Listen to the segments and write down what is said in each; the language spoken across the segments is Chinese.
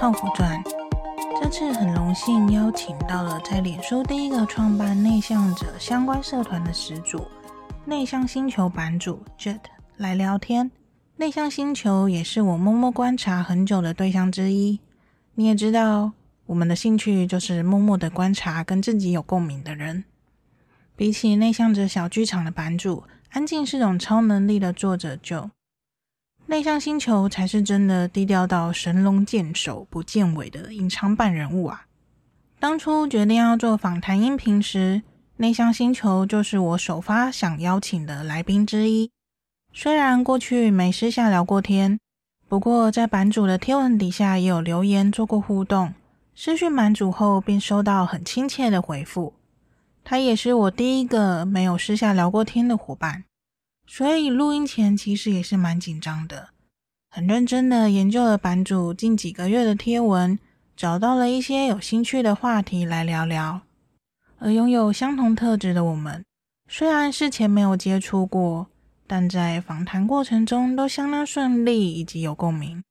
泡芙传。这次很荣幸邀请到了在脸书第一个创办内向者相关社团的始祖——内向星球版主 Jet 来聊天。内向星球也是我默默观察很久的对象之一。你也知道，我们的兴趣就是默默的观察跟自己有共鸣的人。比起内向者小剧场的版主，安静是种超能力的作者就，内向星球才是真的低调到神龙见首不见尾的隐藏版人物啊！当初决定要做访谈音频时，内向星球就是我首发想邀请的来宾之一。虽然过去没私下聊过天，不过在版主的贴文底下也有留言做过互动。私讯版主后，并收到很亲切的回复。他也是我第一个没有私下聊过天的伙伴。所以录音前其实也是蛮紧张的，很认真的研究了版主近几个月的贴文，找到了一些有兴趣的话题来聊聊。而拥有相同特质的我们，虽然事前没有接触过，但在访谈过程中都相当顺利以及有共鸣。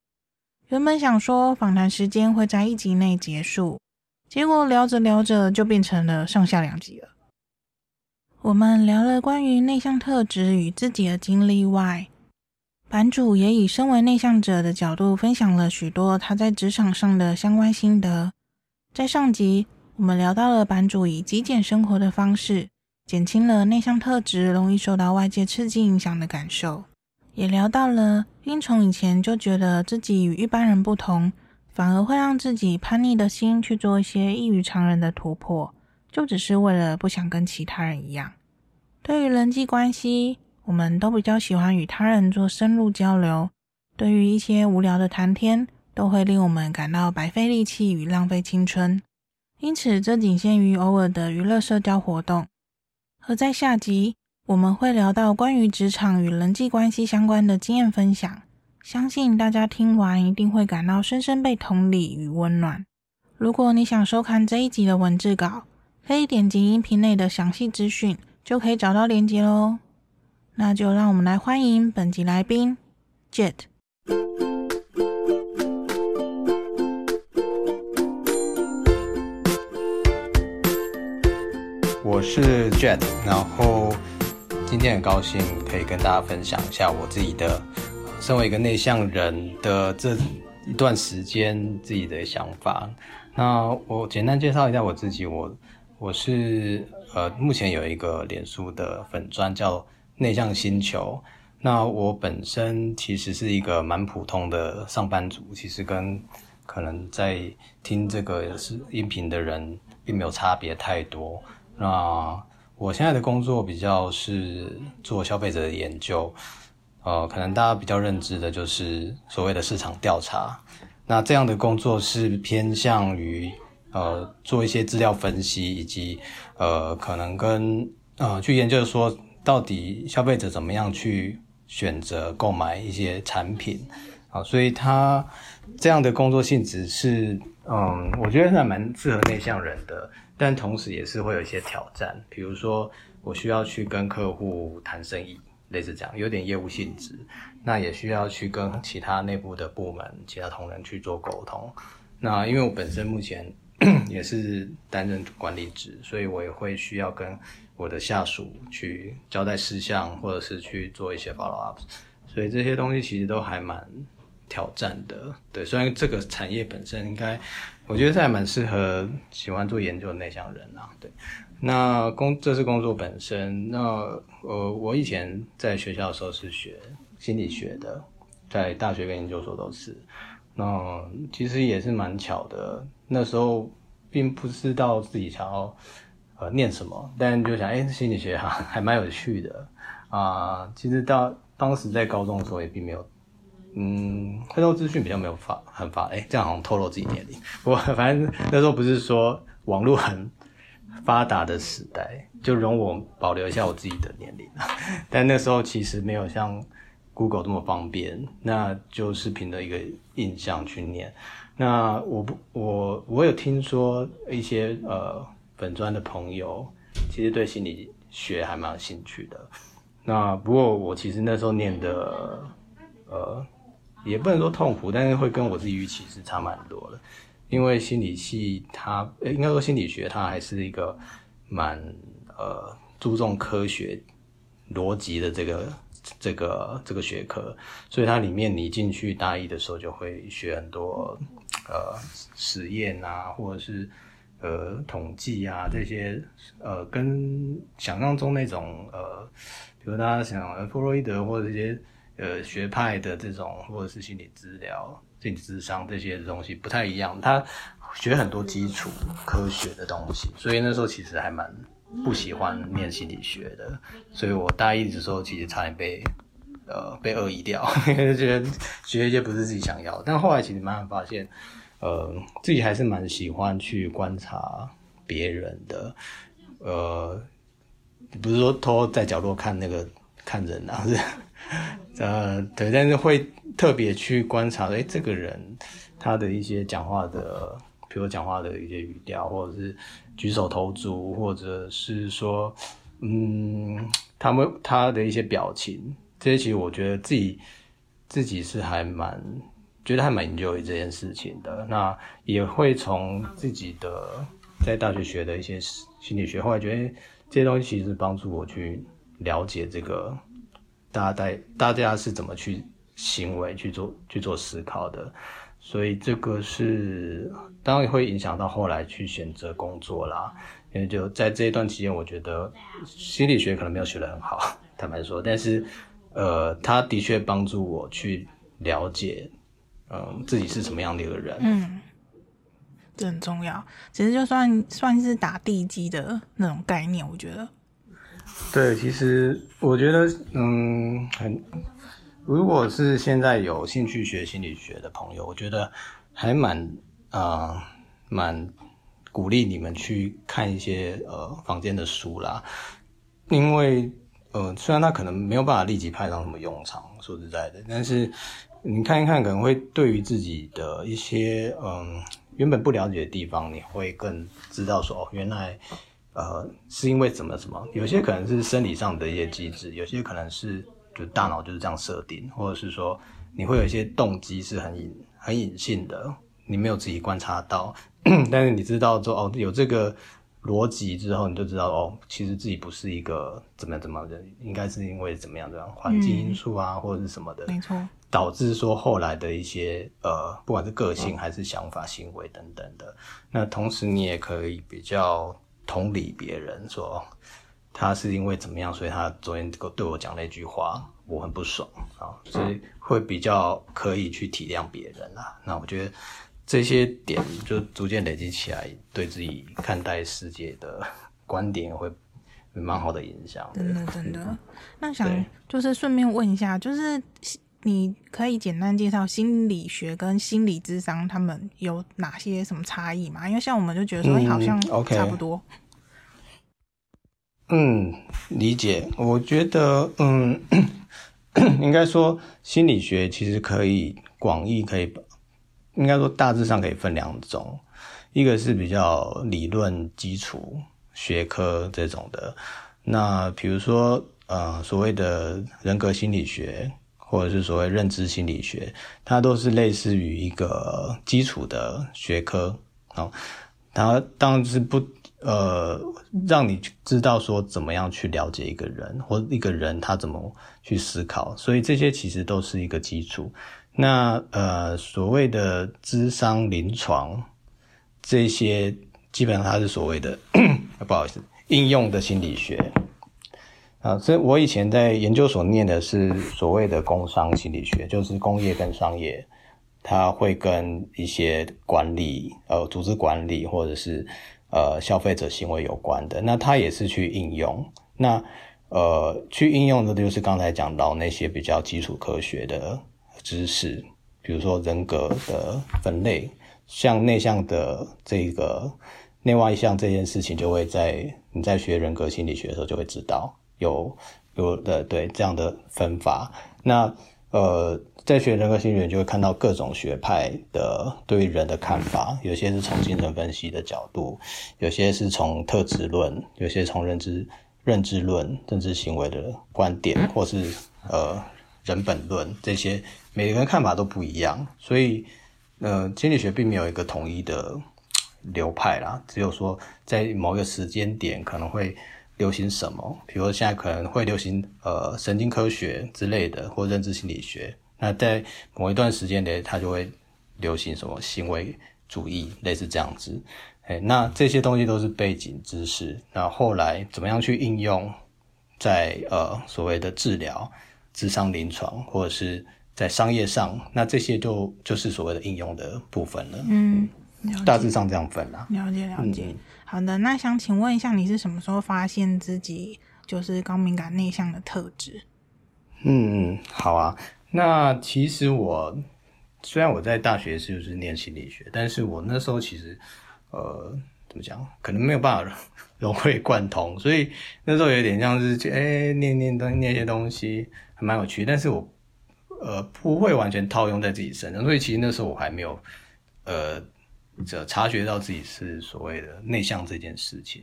原本想说访谈时间会在一集内结束，结果聊着聊着就变成了上下两集了。我们聊了关于内向特质与自己的经历外，版主也以身为内向者的角度分享了许多他在职场上的相关心得。在上集，我们聊到了版主以极简生活的方式，减轻了内向特质容易受到外界刺激影响的感受，也聊到了因从以前就觉得自己与一般人不同，反而会让自己叛逆的心去做一些异于常人的突破。就只是为了不想跟其他人一样。对于人际关系，我们都比较喜欢与他人做深入交流。对于一些无聊的谈天，都会令我们感到白费力气与浪费青春。因此，这仅限于偶尔的娱乐社交活动。而在下集，我们会聊到关于职场与人际关系相关的经验分享。相信大家听完一定会感到深深被同理与温暖。如果你想收看这一集的文字稿，可以点击音频内的详细资讯，就可以找到连接喽。那就让我们来欢迎本集来宾 Jet。我是 Jet，然后今天很高兴可以跟大家分享一下我自己的，身为一个内向人的这一段时间自己的想法。那我简单介绍一下我自己，我。我是呃，目前有一个脸书的粉专叫内向星球。那我本身其实是一个蛮普通的上班族，其实跟可能在听这个是音频的人并没有差别太多。那我现在的工作比较是做消费者的研究，呃，可能大家比较认知的就是所谓的市场调查。那这样的工作是偏向于。呃，做一些资料分析，以及呃，可能跟呃去研究说，到底消费者怎么样去选择购买一些产品啊，所以他这样的工作性质是，嗯，我觉得还蛮适合内向人的，但同时也是会有一些挑战，比如说我需要去跟客户谈生意，类似这样，有点业务性质，那也需要去跟其他内部的部门、其他同仁去做沟通。那因为我本身目前。也是担任管理职，所以我也会需要跟我的下属去交代事项，或者是去做一些 follow up，所以这些东西其实都还蛮挑战的。对，虽然这个产业本身应该，我觉得这还蛮适合喜欢做研究的内向人啊。对，那工这是工作本身。那呃，我以前在学校的时候是学心理学的，在大学跟研究所都是。那其实也是蛮巧的，那时候并不知道自己想要呃念什么，但就想，哎、心理学哈还蛮有趣的啊、其实到当时在高中的时候也并没有，嗯，很多资讯比较没有发很发，哎、这样好像透露自己年龄。不过反正那时候不是说网络很发达的时代，就容我保留一下我自己的年龄。但那时候其实没有像。Google 这么方便，那就是凭着一个印象去念。那我不，我我有听说一些呃粉专的朋友，其实对心理学还蛮有兴趣的。那不过我其实那时候念的呃也不能说痛苦，但是会跟我自己预期是差蛮多的。因为心理系它，应该说心理学它还是一个蛮呃注重科学逻辑的这个这个这个学科，所以它里面你进去大一的时候就会学很多呃实验啊，或者是。呃，统计啊，这些呃，跟想象中那种呃，比如大家想，弗洛伊德或者这些呃学派的这种，或者是心理治疗、心理智商这些东西不太一样。他学很多基础科学的东西，所以那时候其实还蛮不喜欢念心理学的。所以我大一的时候其实差点被呃被恶意掉，因为觉得学一些不是自己想要。但后来其实慢慢发现。呃，自己还是蛮喜欢去观察别人的，呃，不是说偷偷在角落看那个看人啊，是，呃，对，但是会特别去观察，哎，这个人他的一些讲话的，比如讲话的一些语调，或者是举手投足，或者是说，嗯，他们他的一些表情，这些其实我觉得自己自己是还蛮。觉得还蛮 enjoy 这件事情的，那也会从自己的在大学学的一些心理学，后来觉得这些东西其实帮助我去了解这个大家在大家是怎么去行为去做去做思考的，所以这个是当然会影响到后来去选择工作啦。因为就在这一段期间，我觉得心理学可能没有学得很好，坦白说，但是呃，他的确帮助我去了解。嗯，自己是什么样的一个人？嗯，这很重要。其实就算算是打地基的那种概念，我觉得。对，其实我觉得，嗯，很，如果是现在有兴趣学心理学的朋友，我觉得还蛮啊，蛮、鼓励你们去看一些呃坊间的书啦。因为呃，虽然他可能没有办法立即派上什么用场，说实在的，但是。你看一看，可能会对于自己的一些嗯原本不了解的地方，你会更知道说哦，原来呃是因为怎么怎么，有些可能是生理上的一些机制，有些可能是就大脑就是这样设定，或者是说你会有一些动机是很隐很隐性的，你没有自己观察到，但是你知道说哦有这个逻辑之后，你就知道哦，其实自己不是一个怎么样怎么的，应该是因为怎么样这样环境因素啊，嗯、或者是什么的，没错。导致说后来的一些呃，不管是个性还是想法、行为等等的，那同时你也可以比较同理别人，说他是因为怎么样，所以他昨天对我讲那句话，我很不爽啊，所以会比较可以去体谅别人啦。那我觉得这些点就逐渐累积起来，对自己看待世界的观点会蛮好的影响。真的真的，那想就是顺便问一下，就是。你可以简单介绍心理学跟心理智商他们有哪些什么差异吗？因为像我们就觉得说好像差不多。嗯，嗯理解。我觉得，嗯，应该说心理学其实可以广义可以，应该说大致上可以分两种，一个是比较理论基础学科这种的，那比如说呃所谓的人格心理学。或者是所谓认知心理学，它都是类似于一个基础的学科，哦，它当然是不呃让你知道说怎么样去了解一个人，或一个人他怎么去思考，所以这些其实都是一个基础。那呃所谓的智商临床这些，基本上它是所谓的 不好意思应用的心理学。啊，所以我以前在研究所念的是所谓的工商心理学，就是工业跟商业，它会跟一些管理，呃，组织管理或者是呃消费者行为有关的。那它也是去应用，那呃去应用的，就是刚才讲到那些比较基础科学的知识，比如说人格的分类，像内向的这个内外向这件事情，就会在你在学人格心理学的时候就会知道。有有的对这样的分法，那呃，在学人格心理学就会看到各种学派的对于人的看法，有些是从精神分析的角度，有些是从特质论，有些从认知认知论、认知行为的观点，或是呃人本论这些，每个人看法都不一样，所以呃，心理学并没有一个统一的流派啦，只有说在某一个时间点可能会流行什么，比如现在可能会流行呃神经科学之类的，或认知心理学，那在某一段时间内，它就会流行什么行为主义，类似这样子。哎，那这些东西都是背景知识。那后来怎么样去应用在呃所谓的治疗、智商、临床，或者是在商业上？那这些就就是所谓的应用的部分了。嗯，大致上这样分啦。了解了解。嗯、好的，那想请问一下，你是什么时候发现自己就是高敏感内向的特质？嗯嗯，好啊。那其实我虽然我在大学是就是念心理学，但是我那时候其实。呃，怎么讲？可能没有办法 融会贯通，所以那时候有点像是，哎、念念东念一些东西还蛮有趣，但是我呃不会完全套用在自己身上，所以其实那时候我还没有呃这察觉到自己是所谓的内向这件事情。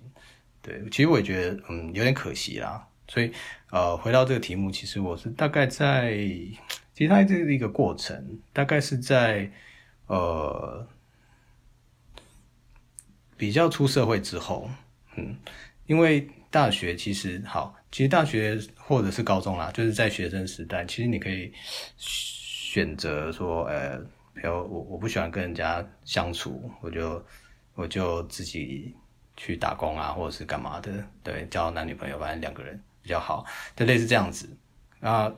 对，其实我也觉得嗯有点可惜啦。所以呃回到这个题目，其实我是大概在，其实它这是一个过程，大概是在呃。比较出社会之后，嗯，因为大学其实好，其实大学或者是高中啦，就是在学生时代，其实你可以选择说，呃，比如我我不喜欢跟人家相处，我就我就自己去打工啊，或者是干嘛的，对，交男女朋友，反正两个人比较好，就类似这样子。啊，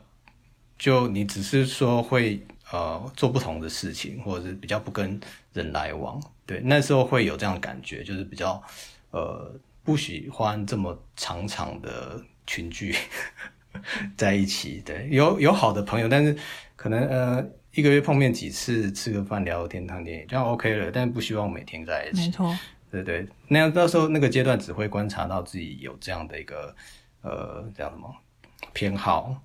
就你只是说会呃做不同的事情，或者是比较不跟人来往。对，那时候会有这样的感觉，就是比较，呃，不喜欢这么长长的群聚 在一起。对，有有好的朋友，但是可能呃一个月碰面几次，吃个饭聊聊天看电影，这样 OK 了。但是不希望每天在一起。没错。对对，那样到时候那个阶段只会观察到自己有这样的一个呃叫什么偏好，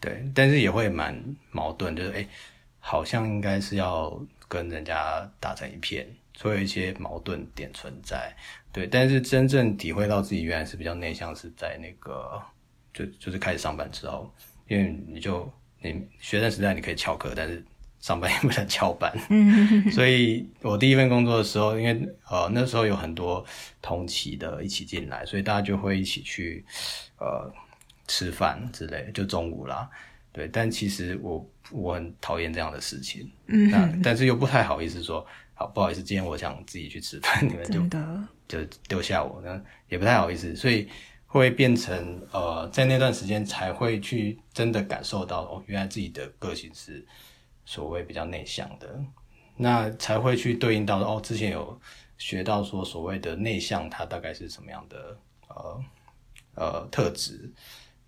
对，但是也会蛮矛盾，就是哎，好像应该是要跟人家打成一片。会有一些矛盾点存在，对，但是真正体会到自己原来是比较内向，是在那个就就是开始上班之后，因为你就你学生时代你可以翘课，但是上班也不能翘班，所以我第一份工作的时候，因为呃那时候有很多同期的一起进来，所以大家就会一起去呃吃饭之类，就中午啦，对，但其实我我很讨厌这样的事情，嗯，那但是又不太好意思说。好，不好意思，今天我想自己去吃饭，你们就就丢下我，那也不太好意思，所以会变成呃，在那段时间才会去真的感受到哦，原来自己的个性是所谓比较内向的，那才会去对应到哦，之前有学到说所谓的内向，它大概是什么样的呃呃特质，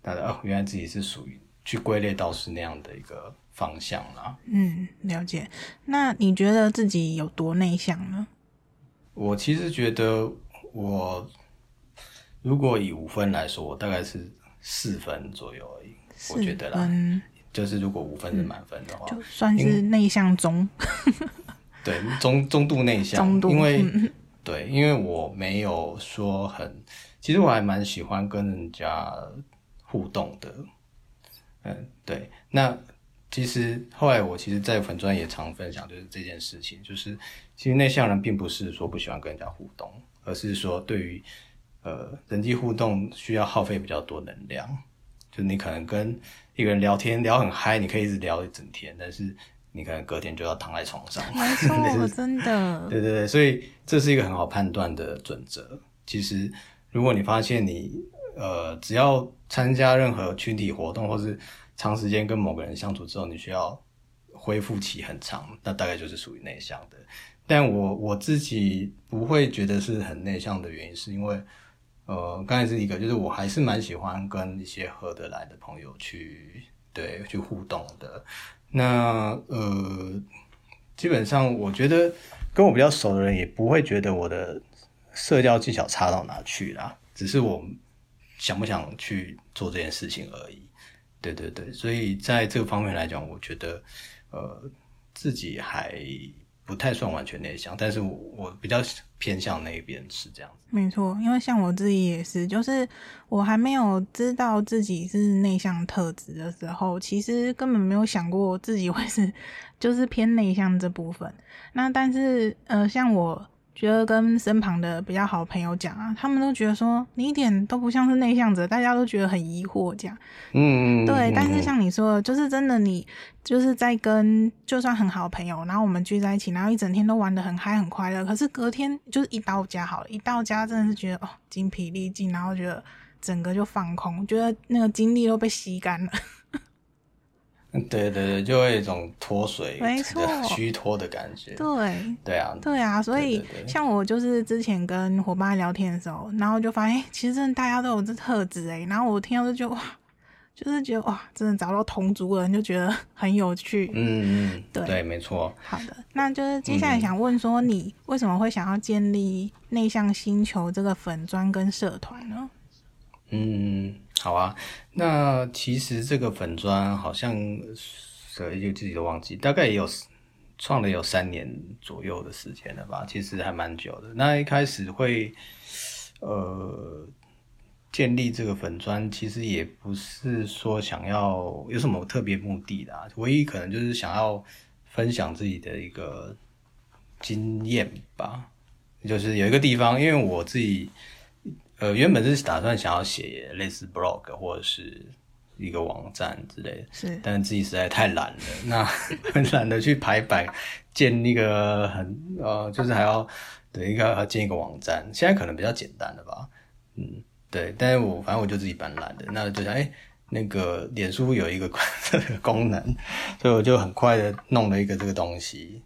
那哦，原来自己是属于去归类到是那样的一个。方向啦，嗯，了解。那你觉得自己有多内向呢？我其实觉得，我如果以五分来说，我大概是四分左右而已。我觉得啦，就是如果五分是满分的话，就算是内向中。对，中中度内向，中度。因为对，因为我没有说很，其实我还蛮喜欢跟人家互动的。嗯，对，那。其实后来我其实，在粉专也常分享，就是这件事情，就是其实内向人并不是说不喜欢跟人家互动，而是说对于呃人际互动需要耗费比较多能量。就你可能跟一个人聊天聊很嗨，你可以一直聊一整天，但是你可能隔天就要躺在床上。没错，真的。对对对，所以这是一个很好判断的准则。其实如果你发现你呃只要参加任何群体活动，或是长时间跟某个人相处之后，你需要恢复期很长，那大概就是属于内向的。但我我自己不会觉得是很内向的原因，是因为，呃，刚才是一个，就是我还是蛮喜欢跟一些合得来的朋友去对去互动的。那呃，基本上我觉得跟我比较熟的人也不会觉得我的社交技巧差到哪去啦，只是我想不想去做这件事情而已。对对对，所以在这个方面来讲，我觉得，呃，自己还不太算完全内向，但是我我比较偏向那一边是这样子。没错，因为像我自己也是，就是我还没有知道自己是内向特质的时候，其实根本没有想过自己会是就是偏内向这部分。那但是呃，像我。觉得跟身旁的比较好的朋友讲啊，他们都觉得说你一点都不像是内向者，大家都觉得很疑惑这样。嗯，对。嗯、但是像你说的，就是真的，你就是在跟就算很好的朋友，然后我们聚在一起，然后一整天都玩的很嗨很快乐。可是隔天就是一到家好了，一到家真的是觉得哦精疲力尽，然后觉得整个就放空，觉得那个精力都被吸干了。对对对，就会有一种脱水、没错，虚脱的感觉。对，对啊，对啊，所以像我就是之前跟伙伴聊天的时候，然后就发现，其实真的大家都有这特质诶，然后我听到就觉得哇，就是觉得哇，真的找到同族人就觉得 很有趣。嗯嗯，对对，没错。好的，那就是接下来想问说，你为什么会想要建立内向星球这个粉专跟社团呢？嗯。好啊，那其实这个粉砖好像，所以就自己都忘记，大概也有创了有三年左右的时间了吧，其实还蛮久的。那一开始会呃建立这个粉砖，其实也不是说想要有什么特别目的的，唯一可能就是想要分享自己的一个经验吧，就是有一个地方，因为我自己。呃，原本是打算想要写类似 blog 或者是一个网站之类的，是，但是自己实在太懒了，那 很懒得去排版，建一个很呃，就是还要对一个要建一个网站，现在可能比较简单了吧，嗯，对，但是我反正我就自己蛮懒的，那就想哎、欸，那个脸书有一个这个功能，所以我就很快的弄了一个这个东西，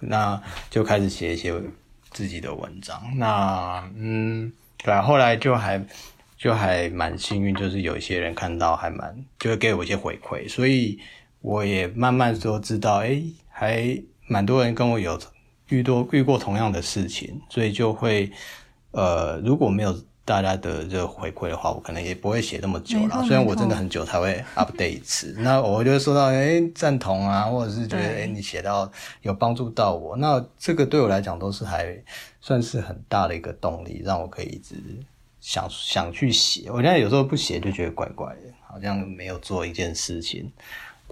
那就开始写一些自己的文章，那嗯。对啊，后来就还就还蛮幸运，就是有一些人看到还蛮就会给我一些回馈，所以我也慢慢说知道，哎，还蛮多人跟我有遇多遇过同样的事情，所以就会呃，如果没有大家的这个回馈的话，我可能也不会写那么久了。虽然我真的很久才会 update 一次，那我就会收到哎赞同啊，或者是觉得哎你写到有帮助到我，那这个对我来讲都是还。算是很大的一个动力，让我可以一直想想去写。我现在有时候不写就觉得怪怪的，好像没有做一件事情。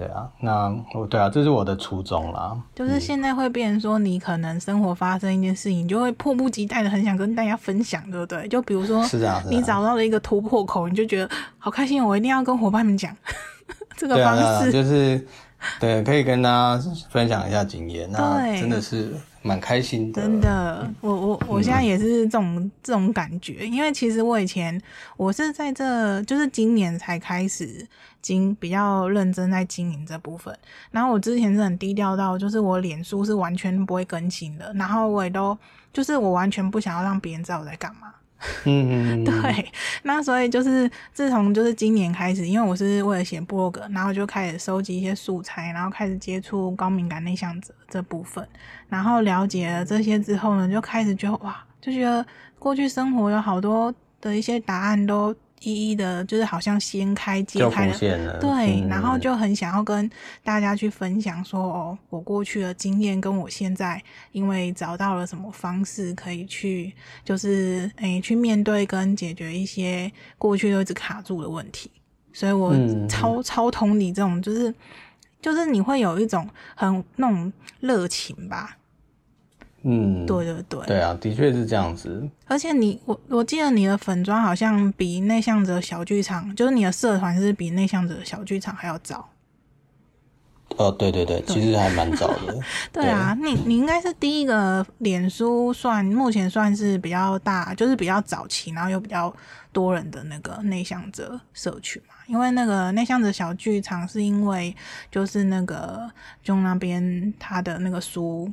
对啊，那我对啊，这是我的初衷啦。就是现在会变成说，你可能生活发生一件事情，你就会迫不及待的很想跟大家分享，对不对？就比如说，是啊，你找到了一个突破口，你就觉得好开心，我一定要跟伙伴们讲 这个方式，就是对，可以跟大家分享一下经验。那真的是。蛮开心的，真的，我我我现在也是这种、嗯、这种感觉，因为其实我以前我是在这就是今年才开始经比较认真在经营这部分，然后我之前是很低调到，就是我脸书是完全不会更新的，然后我也都就是我完全不想要让别人知道我在干嘛。嗯，对，那所以就是自从就是今年开始，因为我是为了写部落格，然后就开始收集一些素材，然后开始接触高敏感内向者这部分，然后了解了这些之后呢，就开始觉得哇，就觉得过去生活有好多的一些答案都。一一的，就是好像掀开揭开了，了对、嗯，然后就很想要跟大家去分享说，哦，我过去的经验跟我现在，因为找到了什么方式可以去，就是诶、欸、去面对跟解决一些过去都一直卡住的问题，所以我超、嗯、超同你这种，就是就是你会有一种很那种热情吧。嗯，对对对，对啊，的确是这样子。而且你，我我记得你的粉专好像比内向者小剧场，就是你的社团是比内向者小剧场还要早。哦，对对对，对其实还蛮早的。对啊，对你你应该是第一个脸书算目前算是比较大，就是比较早期，然后又比较多人的那个内向者社群嘛。因为那个内向者小剧场是因为就是那个就那边他的那个书。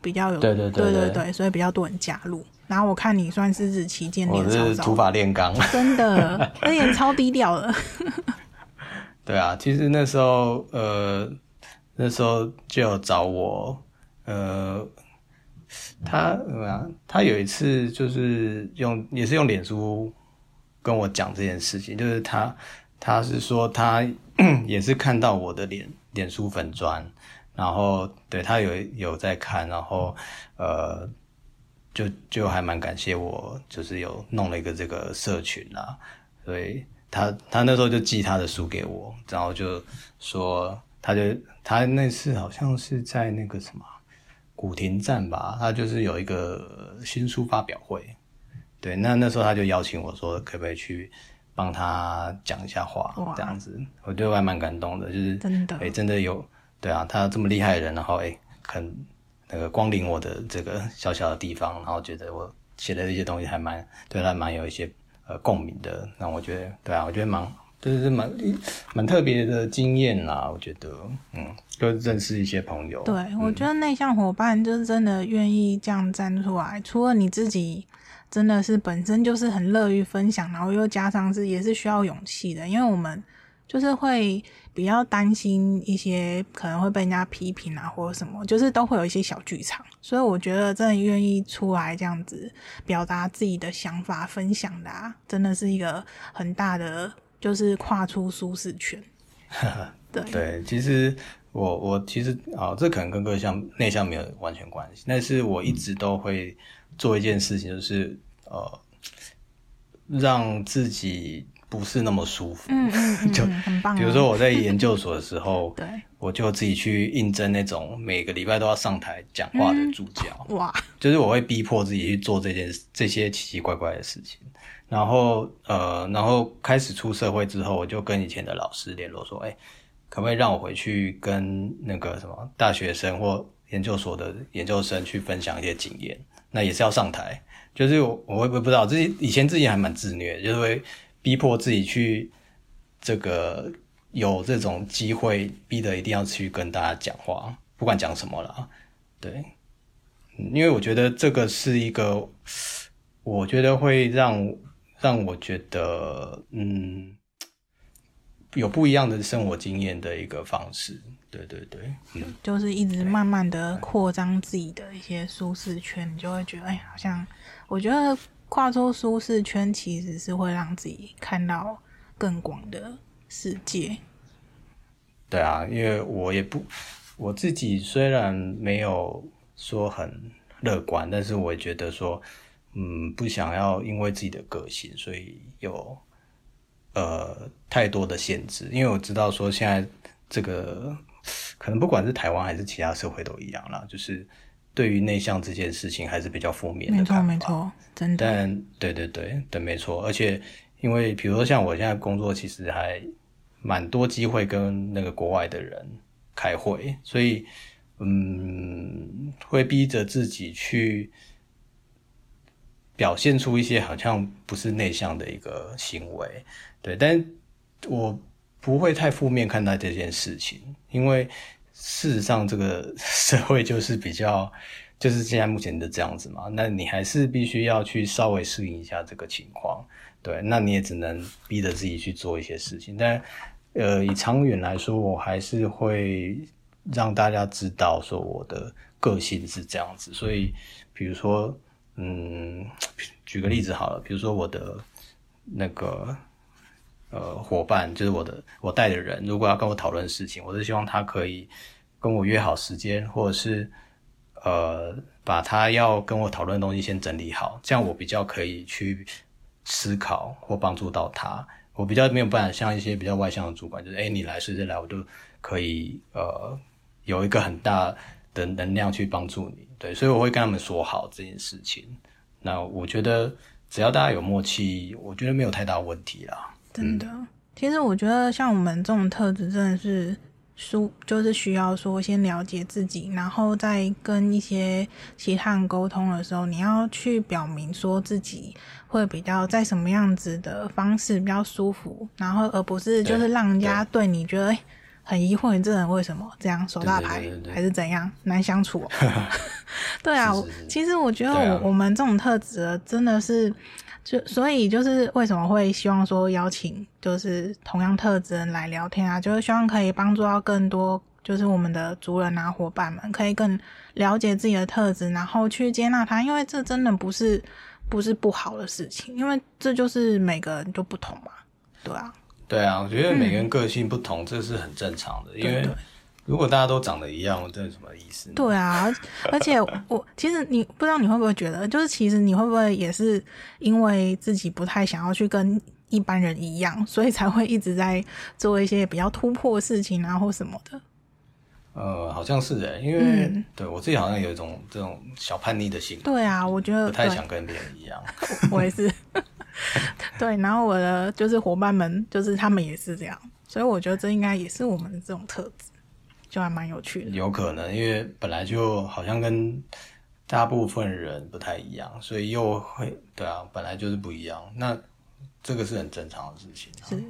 比较有对对对对对，所以比较多人加入。然后我看你算是日期建立的，我是土法炼钢，真的，那也超低调的。对啊，其实那时候呃，那时候就有找我，呃，他怎么样？他有一次就是用也是用脸书跟我讲这件事情，就是他他是说他 也是看到我的脸脸书粉专。然后对他有有在看，然后呃，就就还蛮感谢我，就是有弄了一个这个社群啊，所以他他那时候就寄他的书给我，然后就说他就他那次好像是在那个什么古亭站吧，他就是有一个新书发表会，对，那那时候他就邀请我说可不可以去帮他讲一下话，这样子，我觉得还蛮感动的，就是真的，哎，真的有。对啊，他这么厉害的人，然后哎，很那个光临我的这个小小的地方，然后觉得我写的这些东西还蛮对他蛮有一些呃共鸣的，那我觉得对啊，我觉得蛮就是蛮蛮特别的经验啦，我觉得嗯，就认识一些朋友。对，我觉得内向伙伴就是真的愿意这样站出来，除了你自己真的是本身就是很乐于分享，然后又加上是也是需要勇气的，因为我们就是会。比较担心一些可能会被人家批评啊，或者什么，就是都会有一些小剧场。所以我觉得真的愿意出来这样子表达自己的想法、分享的啊，真的是一个很大的，就是跨出舒适圈。对对，其实我我其实啊，这可能跟个向内向没有完全关系，但是我一直都会做一件事情，就是呃，让自己。不是那么舒服，嗯嗯嗯，就很棒。比如说我在研究所的时候，对，我就自己去应征那种每个礼拜都要上台讲话的助教，嗯，哇，就是我会逼迫自己去做这件这些奇奇怪怪的事情。然后呃，然后开始出社会之后，我就跟以前的老师联络说，哎，可不可以让我回去跟那个什么大学生或研究所的研究生去分享一些经验？那也是要上台，就是我我也不知道自己以前自己还蛮自虐，就是会。逼迫自己去这个有这种机会，逼得一定要去跟大家讲话，不管讲什么了，对，因为我觉得这个是一个，我觉得会让让我觉得，嗯，有不一样的生活经验的一个方式，对对对，嗯，就是一直慢慢的扩张自己的一些舒适圈，你就会觉得，哎，好像我觉得。跨出舒适圈，其实是会让自己看到更广的世界。对啊，因为我也不，我自己虽然没有说很乐观，但是我也觉得说，嗯，不想要因为自己的个性，所以有呃太多的限制。因为我知道说，现在这个可能不管是台湾还是其他社会都一样啦，就是。对于内向这件事情，还是比较负面的看法。没错，没错，真的。但对对对对，没错。而且，因为比如说像我现在工作，其实还蛮多机会跟那个国外的人开会，所以嗯，会逼着自己去表现出一些好像不是内向的一个行为。对，但我不会太负面看待这件事情，因为。事实上，这个 社会就是比较，就是现在目前的这样子嘛。那你还是必须要去稍微适应一下这个情况，对。那你也只能逼着自己去做一些事情。但，呃，以长远来说，我还是会让大家知道说我的个性是这样子。所以，比如说，嗯，举个例子好了，比如说我的那个。呃，伙伴就是我的我带的人，如果要跟我讨论事情，我是希望他可以跟我约好时间，或者是呃，把他要跟我讨论的东西先整理好，这样我比较可以去思考或帮助到他。我比较没有办法像一些比较外向的主管，就是哎，你来随时来，我就可以呃有一个很大的能量去帮助你。对，所以我会跟他们说好这件事情。那我觉得只要大家有默契，我觉得没有太大问题啦。真的，其实我觉得像我们这种特质，真的是书就是需要说先了解自己，然后再跟一些其他人沟通的时候，你要去表明说自己会比较在什么样子的方式比较舒服，然后而不是就是让人家对你觉得哎很疑惑，你这人为什么？这样手大牌还是怎样难相处？对啊，是是是。其实我觉得我、啊、我们这种特质真的是。就所以就是为什么会希望说邀请就是同样特质人来聊天啊，就是希望可以帮助到更多就是我们的族人啊伙伴们，可以更了解自己的特质，然后去接纳他，因为这真的不是不是不好的事情，因为这就是每个人都不同嘛，对啊，对啊，我觉得每个人个性不同，嗯、这是很正常的，因为如果大家都长得一样，这有什么意思呢？对啊，而且我其实你不知道你会不会觉得，就是其实你会不会也是因为自己不太想要去跟一般人一样，所以才会一直在做一些比较突破的事情啊，或什么的。呃，好像是诶，因为、嗯、对我自己好像有一种这种小叛逆的性格。对啊，我觉得不太想跟别人一样。我，我也是。对，然后我的就是伙伴们，就是他们也是这样，所以我觉得这应该也是我们的这种特质，就还蛮有趣的。有可能，因为本来就好像跟大部分人不太一样，所以又会对啊，本来就是不一样。那这个是很正常的事情啊。是。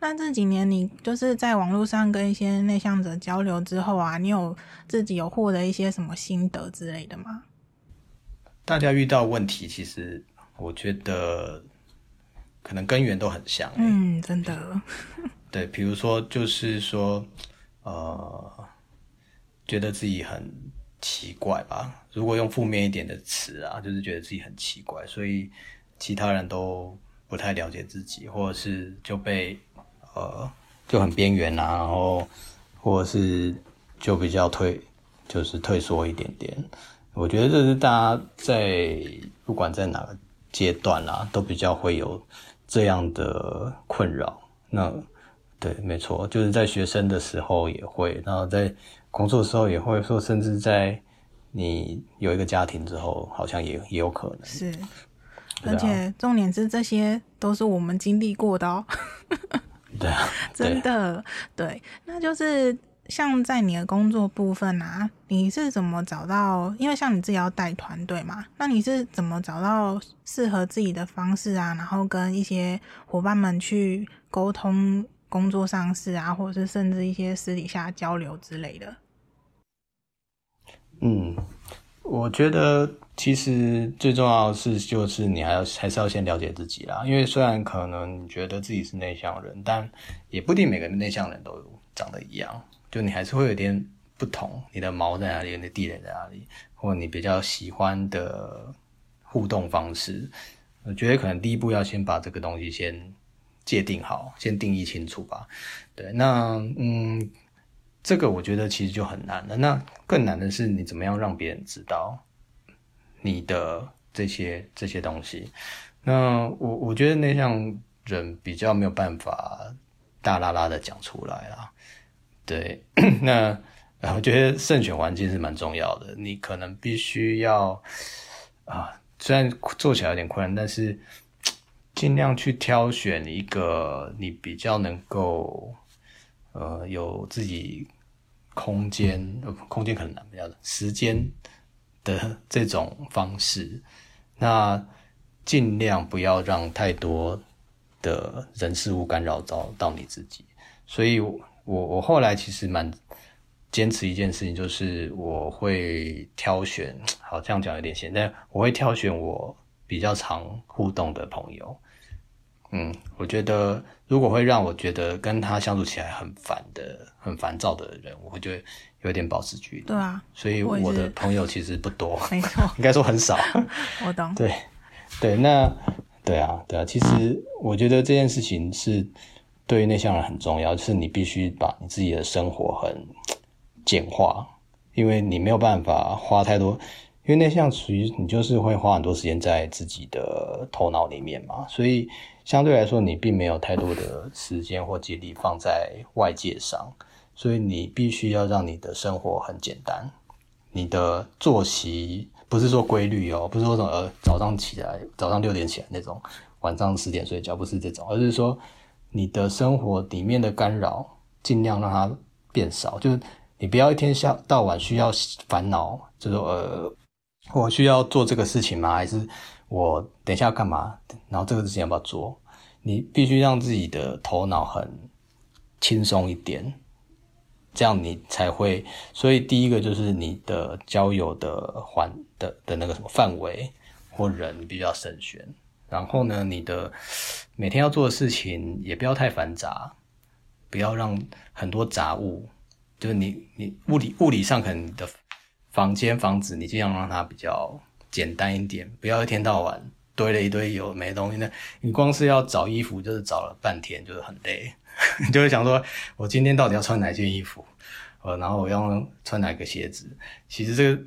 那这几年你就是在网络上跟一些内向者交流之后啊，你有自己有获得一些什么心得之类的吗？大家遇到问题，其实我觉得可能根源都很像欸。嗯，真的。对，比如说就是说，呃，觉得自己很奇怪吧。如果用负面一点的词啊，就是觉得自己很奇怪，所以其他人都不太了解自己，或者是就被。呃，就很边缘啊，然后或者是就比较退，就是退缩一点点。我觉得这是大家在不管在哪个阶段啊，都比较会有这样的困扰。那对，没错，就是在学生的时候也会，然后在工作的时候也会说，甚至在你有一个家庭之后，好像也也有可能。是，而且重点是这些都是我们经历过的哦。对啊，真的对，那就是像在你的工作部分啊，你是怎么找到？因为像你自己要带团队嘛，那你是怎么找到适合自己的方式啊？然后跟一些伙伴们去沟通工作上事啊，或者是甚至一些私底下交流之类的。嗯，我觉得。其实最重要是，就是你还要还是要先了解自己啦。因为虽然可能你觉得自己是内向人，但也不一定每个内向人都长得一样。就你还是会有点不同，你的毛在哪里，你的地雷在哪里，或你比较喜欢的互动方式。我觉得可能第一步要先把这个东西先界定好，先定义清楚吧。对，那嗯，这个我觉得其实就很难了。那更难的是，你怎么样让别人知道？你的这些这些东西，那我我觉得内向人比较没有办法大剌剌的讲出来啦。对，那我觉得慎选环境是蛮重要的。你可能必须要啊，虽然做起来有点困难，但是尽量去挑选一个你比较能够呃有自己空间，空间可能难比较时间。的这种方式，那尽量不要让太多的人事物干扰到到你自己。所以我，我后来其实蛮坚持一件事情，就是我会挑选，好，这样讲有点闲，但我会挑选我比较常互动的朋友。嗯，我觉得如果会让我觉得跟他相处起来很烦的、很烦躁的人，我会觉得有点保持距离。对啊，所以我的朋友其实不多，没错，应该说很少。我懂。对，对，那对啊，对啊，其实我觉得这件事情是对于内向人很重要，就是你必须把你自己的生活很简化，因为你没有办法花太多。因为内向属于你就是会花很多时间在自己的头脑里面嘛，所以相对来说你并没有太多的时间或精力放在外界上，所以你必须要让你的生活很简单，你的作息不是说规律哦，不是说什么早上起来早上六点起来那种，晚上十点睡觉不是这种，而是说你的生活里面的干扰尽量让它变少，就是你不要一天下到晚需要烦恼，就是呃。我需要做这个事情吗？还是我等一下要干嘛？然后这个事情要不要做？你必须让自己的头脑很轻松一点，这样你才会。所以第一个就是你的交友的环的的那个什么范围或人比较慎选。然后呢，你的每天要做的事情也不要太繁杂，不要让很多杂物，就是你你物理物理上可能你的。房间、房子，你尽量让它比较简单一点，不要一天到晚堆了一堆有没东西。那你光是要找衣服，就是找了半天，就是很累。你 就会想说，我今天到底要穿哪件衣服？呃，然后我要穿哪个鞋子，其实这个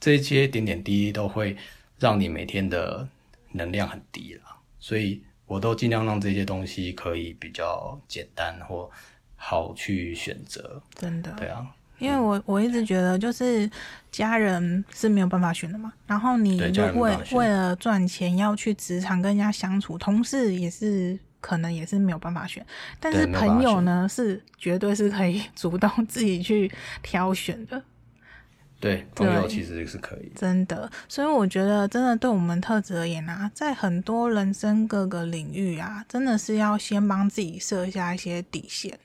这些点点滴滴都会让你每天的能量很低了，所以我都尽量让这些东西可以比较简单或好去选择。真的，对啊。因为我我一直觉得，就是家人是没有办法选的嘛。然后你就为为了赚钱要去职场跟人家相处，同事也是可能也是没有办法选。但是朋友呢，是绝对是可以 主动自己去挑选的。对，朋友其实是可以。真的，所以我觉得，真的对我们特质而言啊，在很多人生各个领域啊，真的是要先帮自己设下一些底线。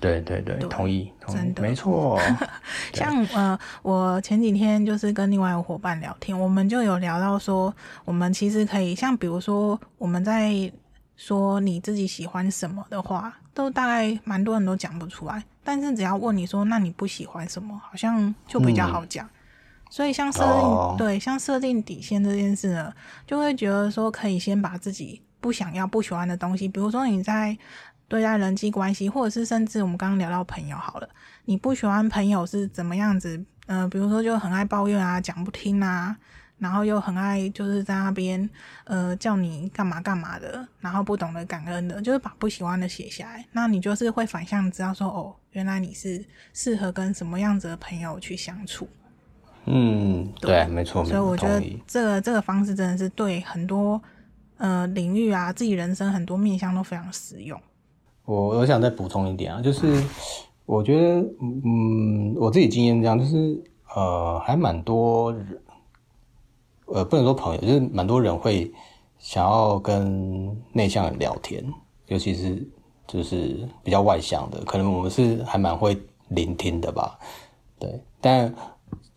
对对对，对同意，同意，真的没错。像呃，我前几天就是跟另外一个伙伴聊天，我们就有聊到说，我们其实可以像比如说我们在说你自己喜欢什么的话，都大概蛮多人都讲不出来。但是只要问你说，那你不喜欢什么，好像就比较好讲。嗯、所以像设定、哦、对，像设定底线这件事呢，就会觉得说可以先把自己不想要、不喜欢的东西，比如说你在。对待人际关系，或者是甚至我们刚刚聊到朋友好了，你不喜欢朋友是怎么样子？呃，比如说就很爱抱怨啊，讲不听啊，然后又很爱就是在那边呃叫你干嘛干嘛的，然后不懂得感恩的，就是把不喜欢的写下来，那你就是会反向知道说哦，原来你是适合跟什么样子的朋友去相处。嗯，对，对没错。所以我觉得这个这个方式真的是对很多呃领域啊，自己人生很多面向都非常实用。我我想再补充一点啊，就是我觉得，嗯，我自己经验这样，就是呃，还蛮多人，呃，不能说朋友，就是蛮多人会想要跟内向人聊天，尤其是就是比较外向的，可能我们是还蛮会聆听的吧，对。但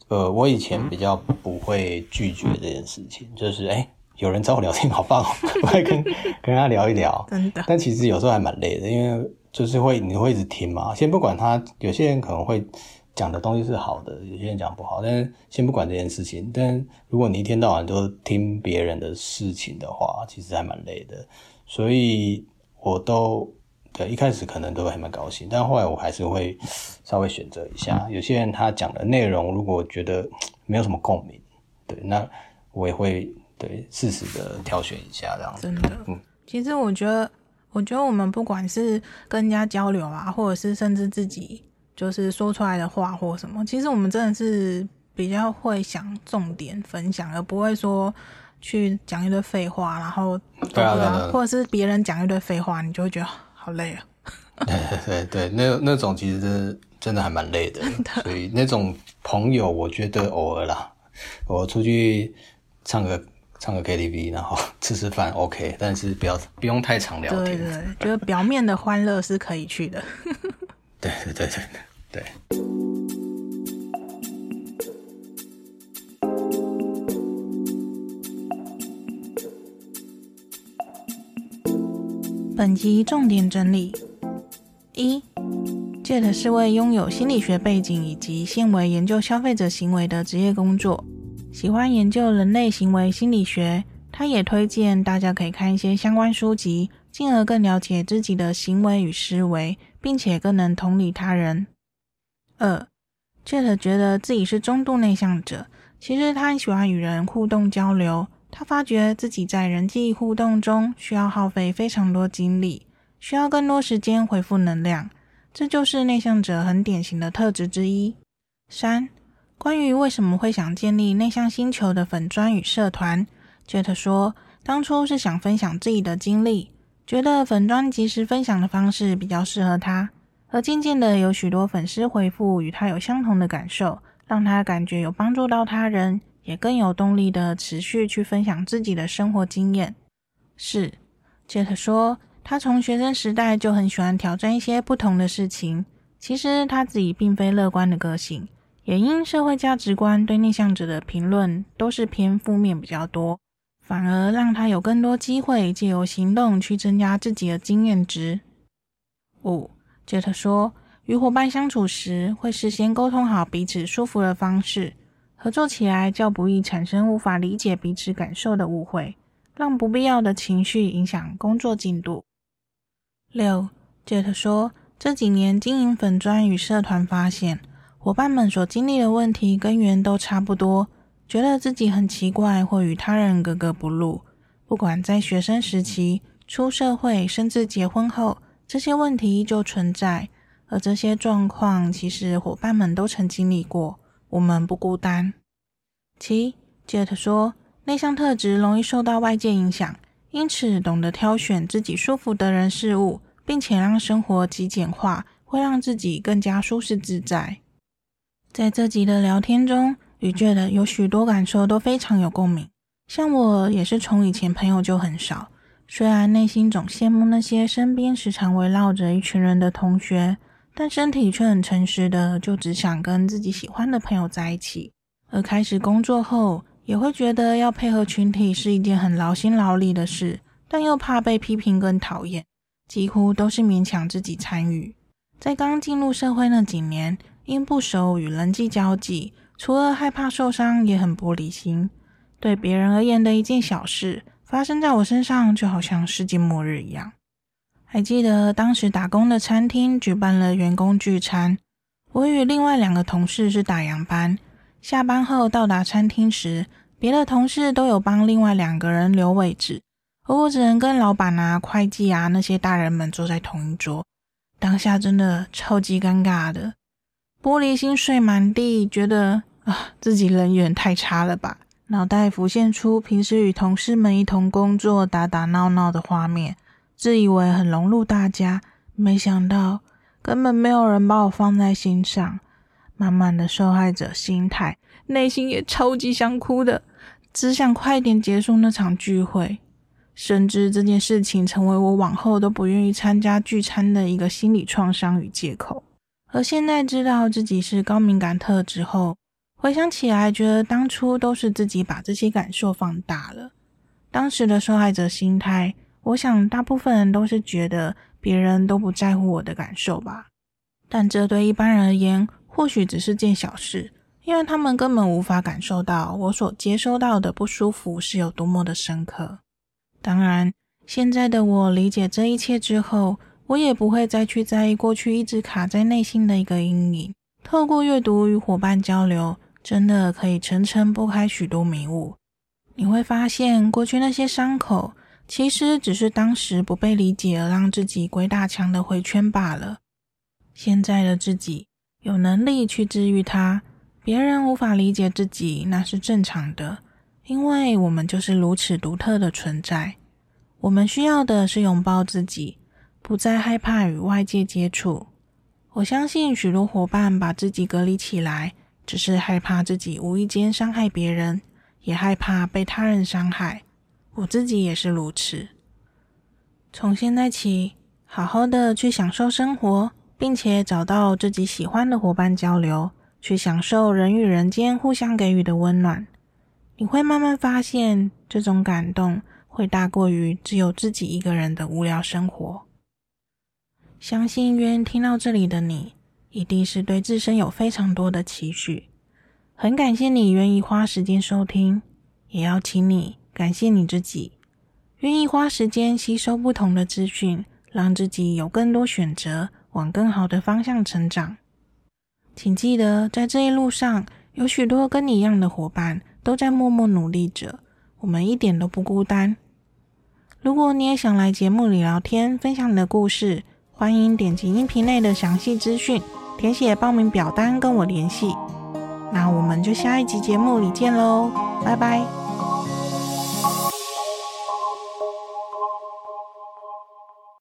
呃，我以前比较不会拒绝这件事情，就是哎。有人找我聊天，好棒哦！我会跟跟他聊一聊，真的。但其实有时候还蛮累的，因为就是会你会一直听嘛。先不管他，有些人可能会讲的东西是好的，有些人讲不好。但是先不管这件事情，但如果你一天到晚都听别人的事情的话，其实还蛮累的。所以我都对一开始可能都还蛮高兴，但后来我还是会稍微选择一下。有些人他讲的内容，如果觉得没有什么共鸣，对，那我也会。对，适时的挑选一下，这样子。真的，嗯，其实我觉得，我觉得我们不管是跟人家交流啊，或者是甚至自己就是说出来的话或什么，其实我们真的是比较会想重点分享，而不会说去讲一堆废话，然后对啊，对啊，或者是别人讲一堆废话，你就会觉得好累啊。对对对，那那种其实真的真的还蛮累的，的所以那种朋友，我觉得偶尔啦，我出去唱个。唱个 KTV，然后吃吃饭，OK，但是不要不用太常聊天。对对，就是表面的欢乐是可以去的。对对对对对。本集重点整理：一，Jet 是位拥有心理学背景以及现为研究消费者行为的职业工作。喜欢研究人类行为心理学，他也推荐大家可以看一些相关书籍，进而更了解自己的行为与思维，并且更能同理他人。二，Jet 觉得自己是中度内向者，其实他很喜欢与人互动交流，他发觉自己在人际互动中需要耗费非常多精力，需要更多时间恢复能量，这就是内向者很典型的特质之一。三。关于为什么会想建立内向星球的粉砖与社团，Jet 说，当初是想分享自己的经历，觉得粉砖即时分享的方式比较适合他，而渐渐的有许多粉丝回复与他有相同的感受，让他感觉有帮助到他人，也更有动力的持续去分享自己的生活经验。是，Jet 说，他从学生时代就很喜欢挑战一些不同的事情，其实他自己并非乐观的个性。也因社会价值观对内向者的评论都是偏负面比较多，反而让他有更多机会借由行动去增加自己的经验值。五，Jet 说，与伙伴相处时会事先沟通好彼此舒服的方式，合作起来较不易产生无法理解彼此感受的误会，让不必要的情绪影响工作进度。六，Jet 说。这几年经营粉专与社团，发现伙伴们所经历的问题根源都差不多，觉得自己很奇怪或与他人格格不入。不管在学生时期、出社会，甚至结婚后，这些问题依旧存在。而这些状况，其实伙伴们都曾经历过，我们不孤单。七，Jet 说，内向特质容易受到外界影响，因此懂得挑选自己舒服的人事物。并且让生活极简化，会让自己更加舒适自在。在这集的聊天中，与 Jet 有许多感受都非常有共鸣。像我也是从以前朋友就很少，虽然内心总羡慕那些身边时常围绕着一群人的同学，但身体却很诚实的就只想跟自己喜欢的朋友在一起。而开始工作后，也会觉得要配合群体是一件很劳心劳力的事，但又怕被批评跟讨厌。几乎都是勉强自己参与。在刚进入社会那几年，因不熟与人际交际，除了害怕受伤，也很玻璃心。对别人而言的一件小事，发生在我身上，就好像世界末日一样。还记得当时打工的餐厅举办了员工聚餐，我与另外两个同事是打烊班，下班后到达餐厅时，别的同事都有帮另外两个人留位置。而我只能跟老板啊、会计啊那些大人们坐在同一桌，当下真的超级尴尬的，玻璃心碎满地，觉得啊自己人缘太差了吧，脑袋浮现出平时与同事们一同工作、打打闹闹的画面，自以为很融入大家，没想到根本没有人把我放在心上，满满的受害者心态，内心也超级想哭的，只想快点结束那场聚会。甚至这件事情成为我往后都不愿意参加聚餐的一个心理创伤与借口。而现在知道自己是高敏感特质后，回想起来，觉得当初都是自己把这些感受放大了。当时的受害者心态，我想大部分人都是觉得别人都不在乎我的感受吧。但这对一般人而言，或许只是件小事，因为他们根本无法感受到我所接收到的不舒服是有多么的深刻。当然，现在的我理解这一切之后，我也不会再去在意过去一直卡在内心的一个阴影。透过阅读与伙伴交流，真的可以层层剥开许多迷雾。你会发现，过去那些伤口，其实只是当时不被理解而让自己鬼打墙的回圈罢了。现在的自己有能力去治愈它，别人无法理解自己，那是正常的。因为我们就是如此独特的存在，我们需要的是拥抱自己，不再害怕与外界接触。我相信许多伙伴把自己隔离起来，只是害怕自己无意间伤害别人，也害怕被他人伤害。我自己也是如此。从现在起，好好的去享受生活，并且找到自己喜欢的伙伴交流，去享受人与人间互相给予的温暖。你会慢慢发现，这种感动会大过于只有自己一个人的无聊生活。相信愿听到这里的你，一定是对自身有非常多的期许。很感谢你愿意花时间收听，也要请你感谢你自己，愿意花时间吸收不同的资讯，让自己有更多选择，往更好的方向成长。请记得，在这一路上，有许多跟你一样的伙伴。都在默默努力着，我们一点都不孤单。如果你也想来节目里聊天，分享你的故事，欢迎点击音频内的详细资讯，填写报名表单跟我联系。那我们就下一集节目里见喽，拜拜。